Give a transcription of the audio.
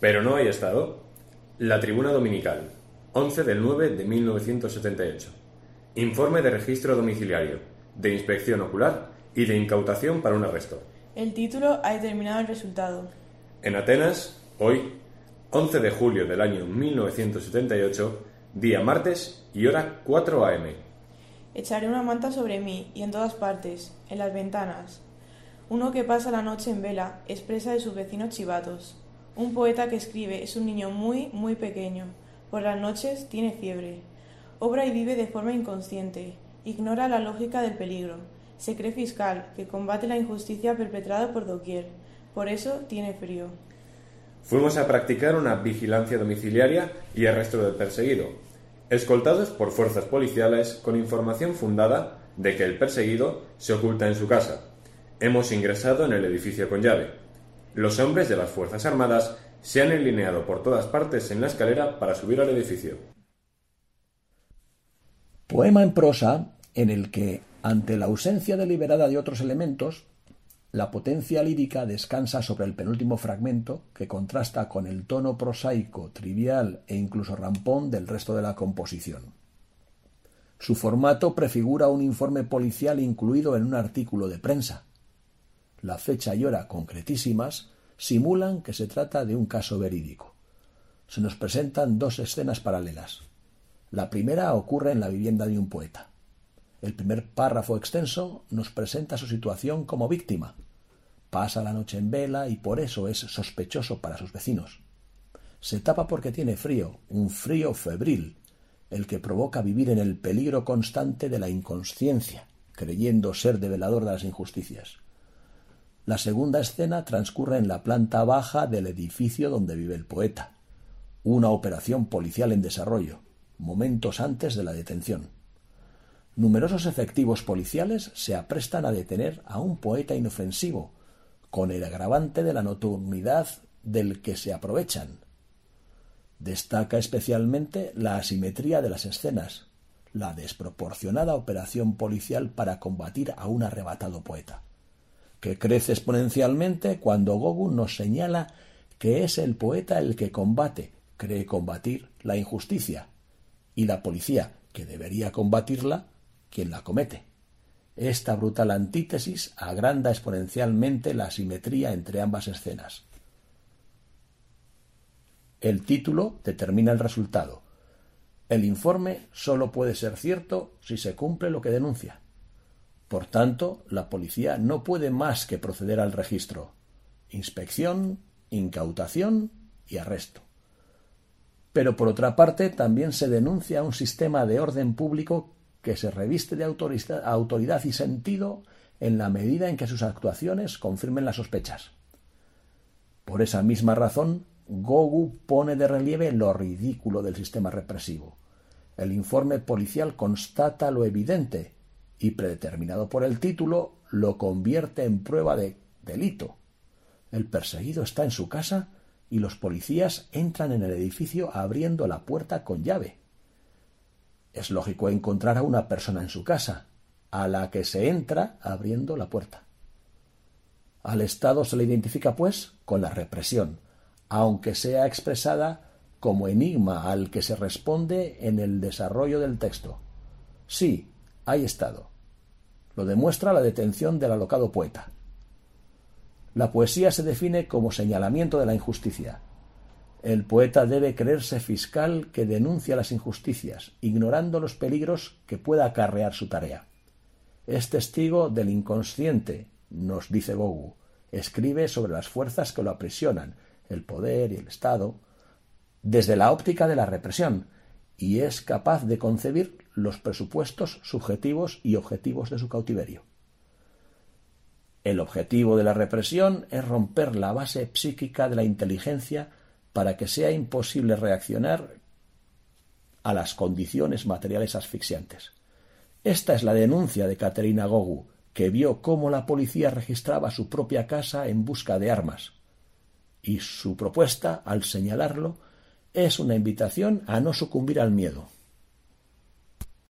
Pero no hay Estado. La Tribuna Dominical, 11 del 9 de 1978. Informe de registro domiciliario, de inspección ocular y de incautación para un arresto. El título ha determinado el resultado. En Atenas, hoy, 11 de julio del año 1978, día martes y hora 4 a.m. Echaré una manta sobre mí y en todas partes, en las ventanas. Uno que pasa la noche en vela expresa de sus vecinos chivatos. Un poeta que escribe es un niño muy, muy pequeño. Por las noches tiene fiebre. Obra y vive de forma inconsciente. Ignora la lógica del peligro. Se cree fiscal, que combate la injusticia perpetrada por doquier. Por eso tiene frío. Fuimos a practicar una vigilancia domiciliaria y arresto del perseguido, escoltados por fuerzas policiales con información fundada de que el perseguido se oculta en su casa. Hemos ingresado en el edificio con llave. Los hombres de las Fuerzas Armadas se han alineado por todas partes en la escalera para subir al edificio. Poema en prosa en el que, ante la ausencia deliberada de otros elementos, la potencia lírica descansa sobre el penúltimo fragmento que contrasta con el tono prosaico, trivial e incluso rampón del resto de la composición. Su formato prefigura un informe policial incluido en un artículo de prensa. La fecha y hora concretísimas simulan que se trata de un caso verídico. Se nos presentan dos escenas paralelas. La primera ocurre en la vivienda de un poeta. El primer párrafo extenso nos presenta su situación como víctima. Pasa la noche en vela y por eso es sospechoso para sus vecinos. Se tapa porque tiene frío, un frío febril, el que provoca vivir en el peligro constante de la inconsciencia, creyendo ser develador de las injusticias. La segunda escena transcurre en la planta baja del edificio donde vive el poeta, una operación policial en desarrollo, momentos antes de la detención. Numerosos efectivos policiales se aprestan a detener a un poeta inofensivo, con el agravante de la nocturnidad del que se aprovechan. Destaca especialmente la asimetría de las escenas, la desproporcionada operación policial para combatir a un arrebatado poeta, que crece exponencialmente cuando Gogu nos señala que es el poeta el que combate, cree combatir la injusticia, y la policía, que debería combatirla, quien la comete. Esta brutal antítesis agranda exponencialmente la asimetría entre ambas escenas. El título determina el resultado. El informe sólo puede ser cierto si se cumple lo que denuncia. Por tanto, la policía no puede más que proceder al registro, inspección, incautación y arresto. Pero por otra parte, también se denuncia un sistema de orden público que se reviste de autoridad y sentido en la medida en que sus actuaciones confirmen las sospechas. Por esa misma razón, Gogu pone de relieve lo ridículo del sistema represivo. El informe policial constata lo evidente y, predeterminado por el título, lo convierte en prueba de delito. El perseguido está en su casa y los policías entran en el edificio abriendo la puerta con llave. Es lógico encontrar a una persona en su casa, a la que se entra abriendo la puerta. Al Estado se le identifica, pues, con la represión, aunque sea expresada como enigma al que se responde en el desarrollo del texto. Sí, hay Estado. Lo demuestra la detención del alocado poeta. La poesía se define como señalamiento de la injusticia, el poeta debe creerse fiscal que denuncia las injusticias, ignorando los peligros que pueda acarrear su tarea. Es testigo del inconsciente, nos dice Gogu. Escribe sobre las fuerzas que lo aprisionan, el poder y el Estado, desde la óptica de la represión, y es capaz de concebir los presupuestos subjetivos y objetivos de su cautiverio. El objetivo de la represión es romper la base psíquica de la inteligencia para que sea imposible reaccionar a las condiciones materiales asfixiantes. Esta es la denuncia de Caterina Gogu, que vio cómo la policía registraba su propia casa en busca de armas. Y su propuesta, al señalarlo, es una invitación a no sucumbir al miedo.